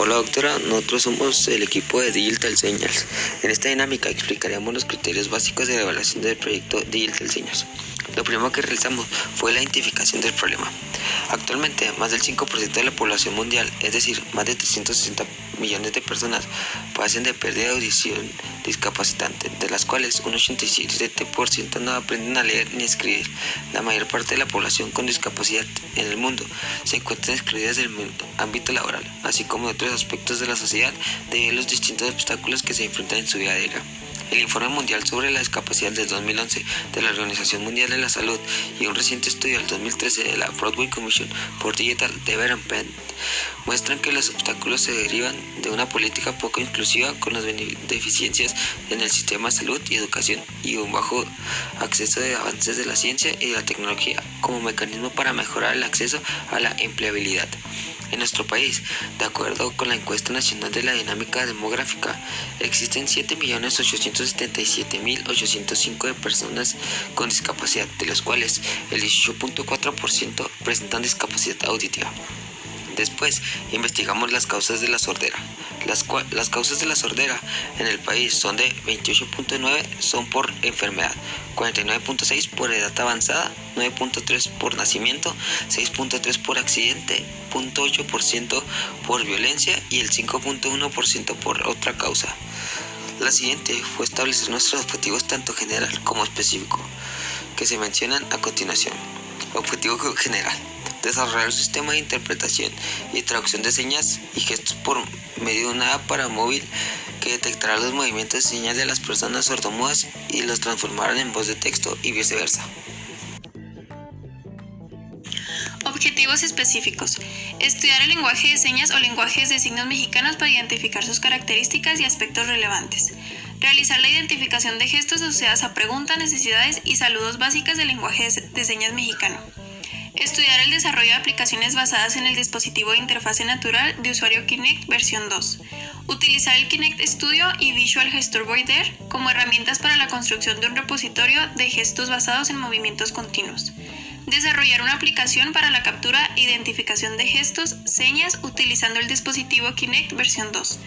Hola doctora, nosotros somos el equipo de Digital Señas. En esta dinámica explicaríamos los criterios básicos de evaluación del proyecto Digital Señas. Lo primero que realizamos fue la identificación del problema. Actualmente, más del 5% de la población mundial, es decir, más de 360 millones de personas, padecen de pérdida de audición discapacitante, de las cuales un 87% no aprenden a leer ni escribir. La mayor parte de la población con discapacidad en el mundo se encuentran excluidas del ámbito laboral, así como de otros aspectos de la sociedad debido a los distintos obstáculos que se enfrentan en su vida diaria. El Informe Mundial sobre la Discapacidad del 2011 de la Organización Mundial de la Salud y un reciente estudio del 2013 de la Broadway Commission for Digital Development muestran que los obstáculos se derivan de una política poco inclusiva con las deficiencias en el sistema de salud y educación y un bajo acceso de avances de la ciencia y de la tecnología como mecanismo para mejorar el acceso a la empleabilidad. En nuestro país, de acuerdo con la encuesta nacional de la dinámica demográfica, existen 7.877.805 de personas con discapacidad, de las cuales el 18.4% presentan discapacidad auditiva. Después, investigamos las causas de la sordera. Las, causas de la sordera en el país son de 28.9 son por enfermedad, 49.6 por edad avanzada, 9.3 por nacimiento, 6.3 por accidente, 0.8% por violencia y el 5.1% por otra causa. La siguiente fue establecer nuestros objetivos tanto general como específico, que se mencionan a continuación. Objetivo general desarrollar un sistema de interpretación y traducción de señas y gestos por medio de una app para móvil que detectará los movimientos y señas de las personas sordomudas y los transformará en voz de texto y viceversa. Objetivos específicos. Estudiar el lenguaje de señas o lenguajes de signos mexicanos para identificar sus características y aspectos relevantes. Realizar la identificación de gestos asociados a preguntas, necesidades y saludos básicas del lenguaje de señas mexicano. Estudiar el desarrollo de aplicaciones basadas en el dispositivo de interfase natural de usuario Kinect versión 2. Utilizar el Kinect Studio y Visual Gesture Boarder como herramientas para la construcción de un repositorio de gestos basados en movimientos continuos. Desarrollar una aplicación para la captura e identificación de gestos, señas utilizando el dispositivo Kinect versión 2.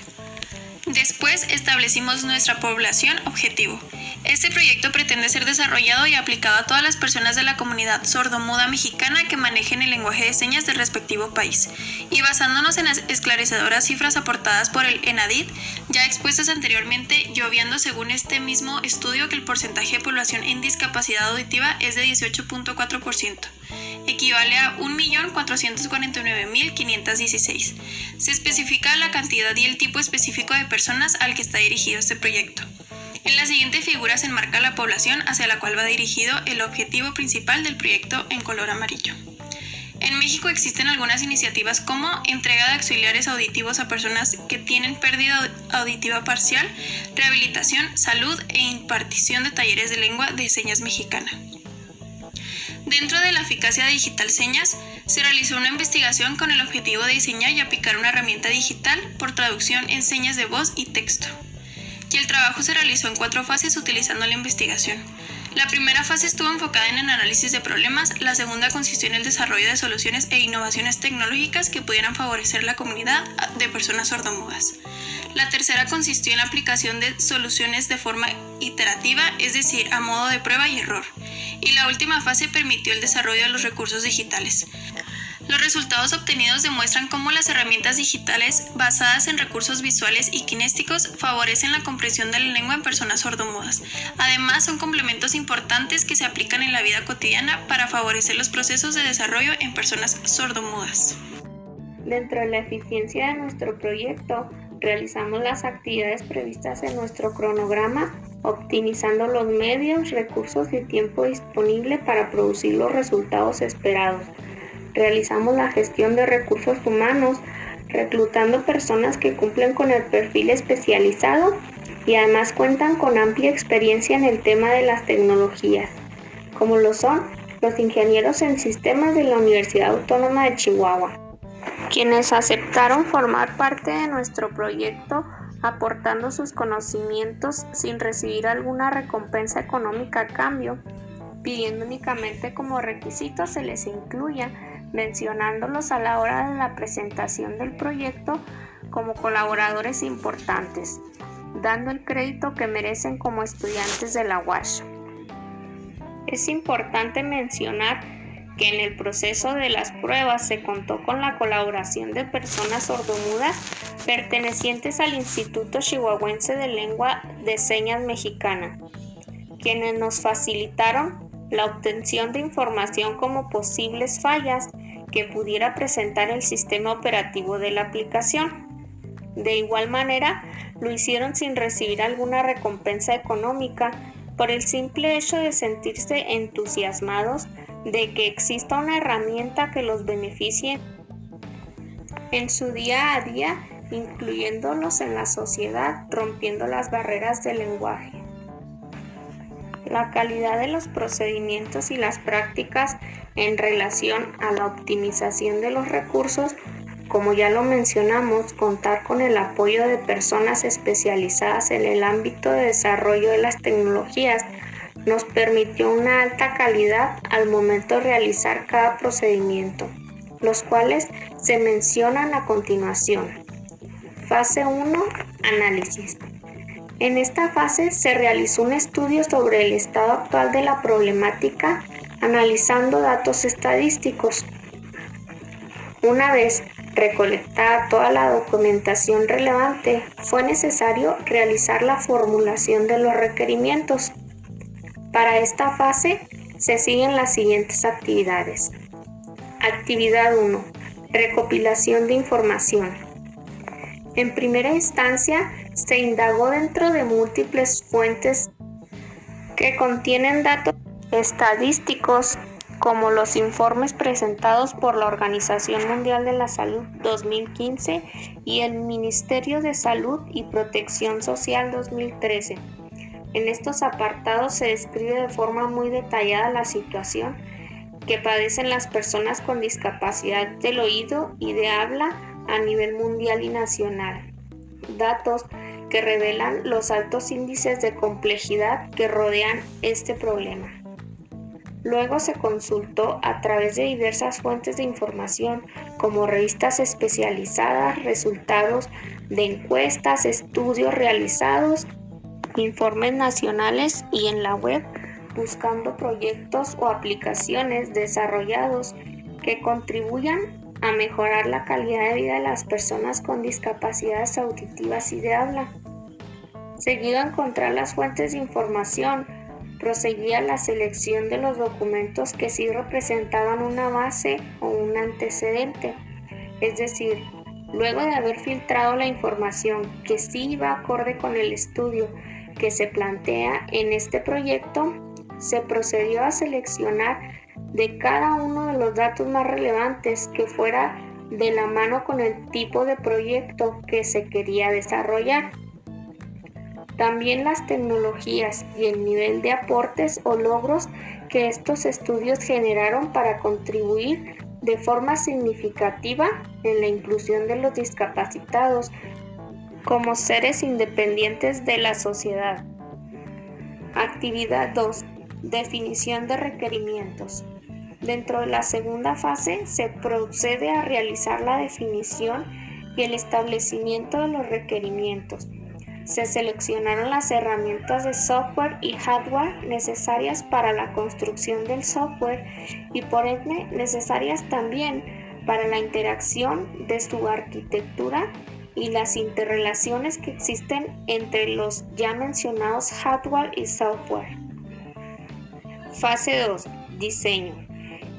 Después establecimos nuestra población objetivo. Este proyecto pretende ser desarrollado y aplicado a todas las personas de la comunidad sordomuda mexicana que manejen el lenguaje de señas del respectivo país. Y basándonos en las esclarecedoras cifras aportadas por el ENADIT, ya expuestas anteriormente, lloviendo según este mismo estudio que el porcentaje de población en discapacidad auditiva es de 18.4%. Equivale a 1.449.516. Se especifica la cantidad y el tipo específico de personas al que está dirigido este proyecto. En la siguiente figura se enmarca la población hacia la cual va dirigido el objetivo principal del proyecto en color amarillo. En México existen algunas iniciativas como entrega de auxiliares auditivos a personas que tienen pérdida auditiva parcial, rehabilitación, salud e impartición de talleres de lengua de señas mexicana. Dentro de la eficacia digital señas, se realizó una investigación con el objetivo de diseñar y aplicar una herramienta digital por traducción en señas de voz y texto y el trabajo se realizó en cuatro fases utilizando la investigación. La primera fase estuvo enfocada en el análisis de problemas, la segunda consistió en el desarrollo de soluciones e innovaciones tecnológicas que pudieran favorecer la comunidad de personas sordomudas. La tercera consistió en la aplicación de soluciones de forma iterativa, es decir, a modo de prueba y error. Y la última fase permitió el desarrollo de los recursos digitales. Los resultados obtenidos demuestran cómo las herramientas digitales basadas en recursos visuales y kinésticos favorecen la comprensión de la lengua en personas sordomudas. Además, son complementos importantes que se aplican en la vida cotidiana para favorecer los procesos de desarrollo en personas sordomudas. Dentro de la eficiencia de nuestro proyecto, realizamos las actividades previstas en nuestro cronograma, optimizando los medios, recursos y tiempo disponible para producir los resultados esperados. Realizamos la gestión de recursos humanos, reclutando personas que cumplen con el perfil especializado y además cuentan con amplia experiencia en el tema de las tecnologías, como lo son los ingenieros en sistemas de la Universidad Autónoma de Chihuahua, quienes aceptaron formar parte de nuestro proyecto aportando sus conocimientos sin recibir alguna recompensa económica a cambio, pidiendo únicamente como requisito se les incluya mencionándolos a la hora de la presentación del proyecto como colaboradores importantes, dando el crédito que merecen como estudiantes de la UASH. Es importante mencionar que en el proceso de las pruebas se contó con la colaboración de personas sordomudas pertenecientes al Instituto Chihuahuense de Lengua de Señas Mexicana, quienes nos facilitaron la obtención de información como posibles fallas que pudiera presentar el sistema operativo de la aplicación. De igual manera, lo hicieron sin recibir alguna recompensa económica por el simple hecho de sentirse entusiasmados de que exista una herramienta que los beneficie en su día a día, incluyéndolos en la sociedad, rompiendo las barreras del lenguaje. La calidad de los procedimientos y las prácticas en relación a la optimización de los recursos, como ya lo mencionamos, contar con el apoyo de personas especializadas en el ámbito de desarrollo de las tecnologías nos permitió una alta calidad al momento de realizar cada procedimiento, los cuales se mencionan a continuación. Fase 1. Análisis. En esta fase se realizó un estudio sobre el estado actual de la problemática analizando datos estadísticos. Una vez recolectada toda la documentación relevante, fue necesario realizar la formulación de los requerimientos para esta fase se siguen las siguientes actividades. Actividad 1. Recopilación de información. En primera instancia, se indagó dentro de múltiples fuentes que contienen datos estadísticos como los informes presentados por la Organización Mundial de la Salud 2015 y el Ministerio de Salud y Protección Social 2013 en estos apartados se describe de forma muy detallada la situación que padecen las personas con discapacidad del oído y de habla a nivel mundial y nacional. Datos que revelan los altos índices de complejidad que rodean este problema. Luego se consultó a través de diversas fuentes de información como revistas especializadas, resultados de encuestas, estudios realizados informes nacionales y en la web buscando proyectos o aplicaciones desarrollados que contribuyan a mejorar la calidad de vida de las personas con discapacidades auditivas y de habla. Seguido a encontrar las fuentes de información, proseguía la selección de los documentos que sí representaban una base o un antecedente, es decir, luego de haber filtrado la información que sí iba acorde con el estudio que se plantea en este proyecto, se procedió a seleccionar de cada uno de los datos más relevantes que fuera de la mano con el tipo de proyecto que se quería desarrollar. También las tecnologías y el nivel de aportes o logros que estos estudios generaron para contribuir de forma significativa en la inclusión de los discapacitados como seres independientes de la sociedad. Actividad 2. Definición de requerimientos. Dentro de la segunda fase se procede a realizar la definición y el establecimiento de los requerimientos. Se seleccionaron las herramientas de software y hardware necesarias para la construcción del software y por ende necesarias también para la interacción de su arquitectura y las interrelaciones que existen entre los ya mencionados hardware y software. Fase 2. Diseño.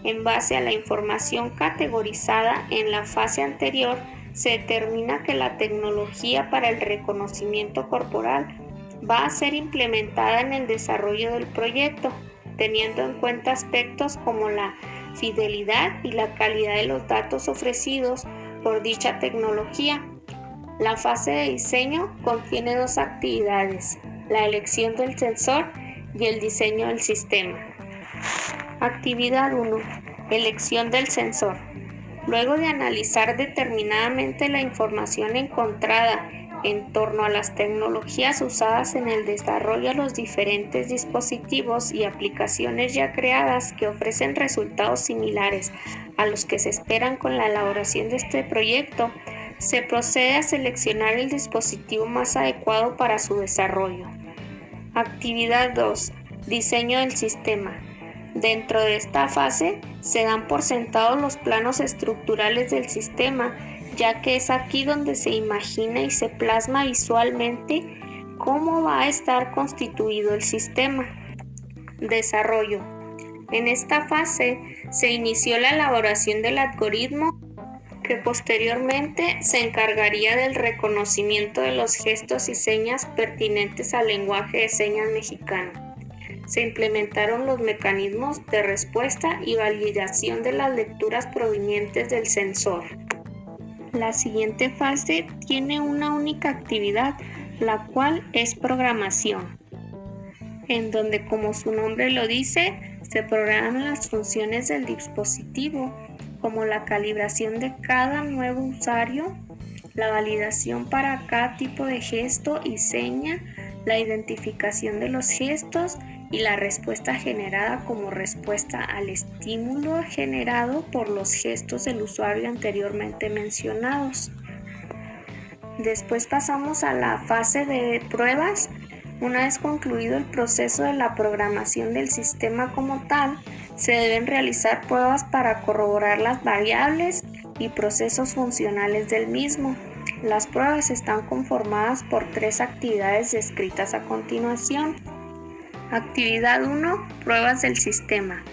En base a la información categorizada en la fase anterior, se determina que la tecnología para el reconocimiento corporal va a ser implementada en el desarrollo del proyecto, teniendo en cuenta aspectos como la fidelidad y la calidad de los datos ofrecidos por dicha tecnología, la fase de diseño contiene dos actividades, la elección del sensor y el diseño del sistema. Actividad 1. Elección del sensor. Luego de analizar determinadamente la información encontrada en torno a las tecnologías usadas en el desarrollo de los diferentes dispositivos y aplicaciones ya creadas que ofrecen resultados similares a los que se esperan con la elaboración de este proyecto, Se procede a seleccionar el dispositivo más adecuado para su desarrollo. Actividad 2. Diseño del sistema. Dentro de esta fase se dan por sentados los planos estructurales del sistema, ya que es aquí donde se imagina y se plasma visualmente cómo va a estar constituido el sistema. Desarrollo. En esta fase se inició la elaboración del algoritmo que posteriormente se encargaría del reconocimiento de los gestos y señas pertinentes al lenguaje de señas mexicano se implementaron los mecanismos de respuesta y validación de las lecturas provenientes del sensor. La siguiente fase tiene una única actividad, la cual es programación, en donde como su nombre lo dice, se programan las funciones del dispositivo, como la calibración de cada nuevo usuario, la validación para cada tipo de gesto y seña, la identificación de los gestos y la respuesta generada como respuesta al estímulo generado por los gestos del usuario anteriormente mencionados. Después pasamos a la fase de pruebas. Una vez concluido el proceso de la programación del sistema como tal, se deben realizar pruebas para corroborar las variables y procesos funcionales del mismo. Las pruebas están conformadas por tres actividades descritas a continuación. Actividad 1. Pruebas del sistema.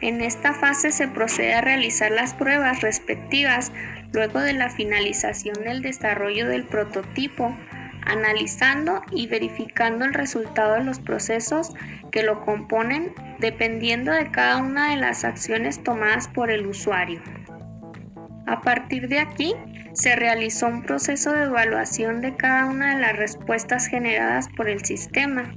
En esta fase se procede a realizar las pruebas respectivas luego de la finalización del desarrollo del prototipo, analizando y verificando el resultado de los procesos que lo componen dependiendo de cada una de las acciones tomadas por el usuario. A partir de aquí, se realizó un proceso de evaluación de cada una de las respuestas generadas por el sistema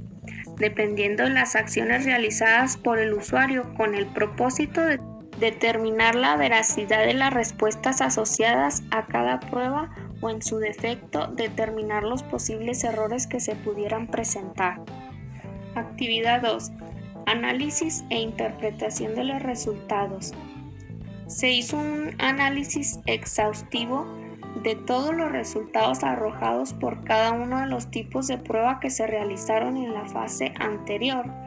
dependiendo de las acciones realizadas por el usuario con el propósito de determinar la veracidad de las respuestas asociadas a cada prueba o en su defecto determinar los posibles errores que se pudieran presentar. Actividad 2. Análisis e interpretación de los resultados. Se hizo un análisis exhaustivo de todos los resultados arrojados por cada uno de los tipos de prueba que se realizaron en la fase anterior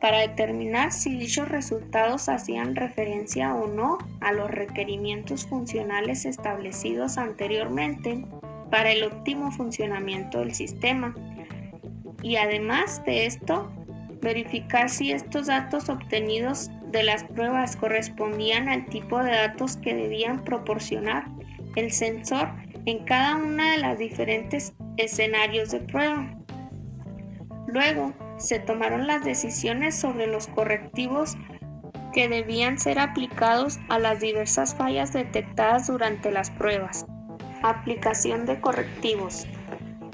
para determinar si dichos resultados hacían referencia o no a los requerimientos funcionales establecidos anteriormente para el óptimo funcionamiento del sistema. Y además de esto, verificar si estos datos obtenidos de las pruebas correspondían al tipo de datos que debían proporcionar el sensor en cada una de las diferentes escenarios de prueba. Luego, se tomaron las decisiones sobre los correctivos que debían ser aplicados a las diversas fallas detectadas durante las pruebas. Aplicación de correctivos.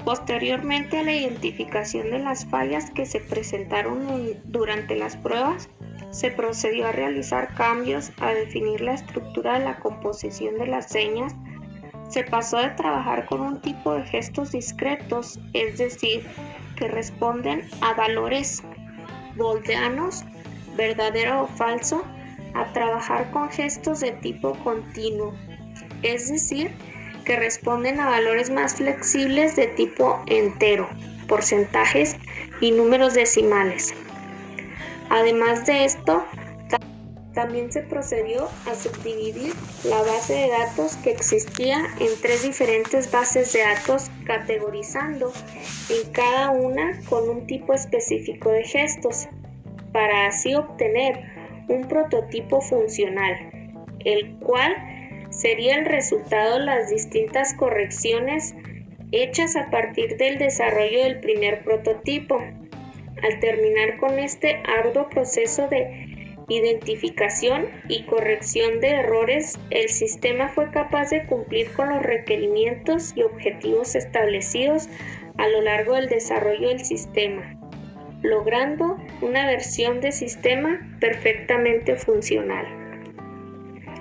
Posteriormente a la identificación de las fallas que se presentaron durante las pruebas, se procedió a realizar cambios, a definir la estructura de la composición de las señas, se pasó de trabajar con un tipo de gestos discretos, es decir, que responden a valores boldeanos, verdadero o falso, a trabajar con gestos de tipo continuo, es decir, que responden a valores más flexibles de tipo entero, porcentajes y números decimales. Además de esto, también se procedió a subdividir la base de datos que existía en tres diferentes bases de datos categorizando en cada una con un tipo específico de gestos, para así obtener un prototipo funcional, el cual sería el resultado de las distintas correcciones hechas a partir del desarrollo del primer prototipo. Al terminar con este arduo proceso de identificación y corrección de errores, el sistema fue capaz de cumplir con los requerimientos y objetivos establecidos a lo largo del desarrollo del sistema, logrando una versión de sistema perfectamente funcional.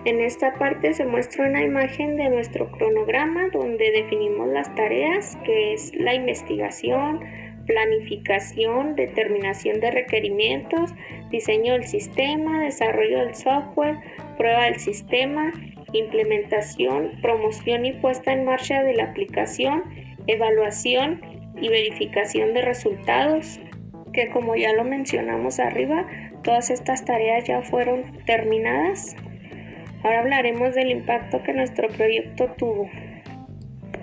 En esta parte se muestra una imagen de nuestro cronograma donde definimos las tareas que es la investigación, planificación, determinación de requerimientos, diseño del sistema, desarrollo del software, prueba del sistema implementación, promoción y puesta en marcha de la aplicación, evaluación y verificación de resultados, que como ya lo mencionamos arriba, todas estas tareas ya fueron terminadas. Ahora hablaremos del impacto que nuestro proyecto tuvo.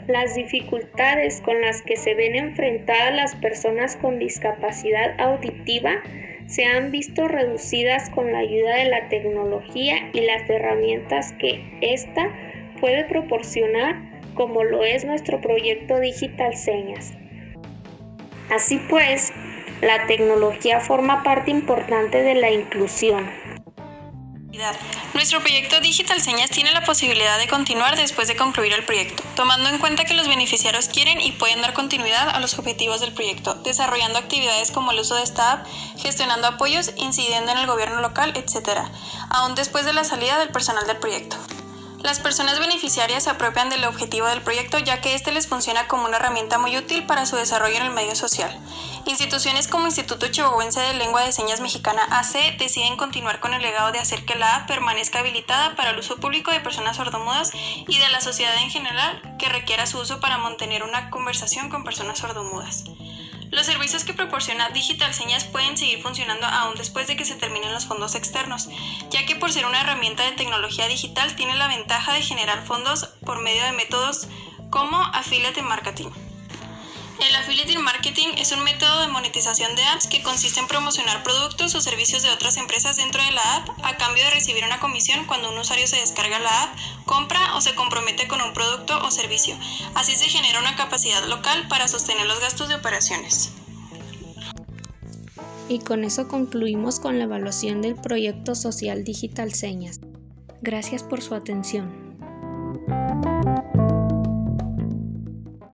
Las dificultades con las que se ven enfrentadas las personas con discapacidad auditiva se han visto reducidas con la ayuda de la tecnología y las herramientas que ésta puede proporcionar, como lo es nuestro proyecto Digital Señas. Así pues, la tecnología forma parte importante de la inclusión. Nuestro proyecto Digital Señas tiene la posibilidad de continuar después de concluir el proyecto, tomando en cuenta que los beneficiarios quieren y pueden dar continuidad a los objetivos del proyecto, desarrollando actividades como el uso de esta app, gestionando apoyos, incidiendo en el gobierno local, etc., aún después de la salida del personal del proyecto. Las personas beneficiarias se apropian del objetivo del proyecto ya que este les funciona como una herramienta muy útil para su desarrollo en el medio social. Instituciones como Instituto Chihuahuense de Lengua de Señas Mexicana AC deciden continuar con el legado de hacer que la app permanezca habilitada para el uso público de personas sordomudas y de la sociedad en general que requiera su uso para mantener una conversación con personas sordomudas. Los servicios que proporciona Digital Señas pueden seguir funcionando aún después de que se terminen los fondos externos, ya que por ser una herramienta de tecnología digital tiene la ventaja de generar fondos por medio de métodos como affiliate marketing. El affiliate marketing es un método de monetización de apps que consiste en promocionar productos o servicios de otras empresas dentro de la app a cambio de recibir una comisión cuando un usuario se descarga la app, compra o se compromete con un producto o servicio. Así se genera una capacidad local para sostener los gastos de operaciones. Y con eso concluimos con la evaluación del proyecto social Digital Señas. Gracias por su atención.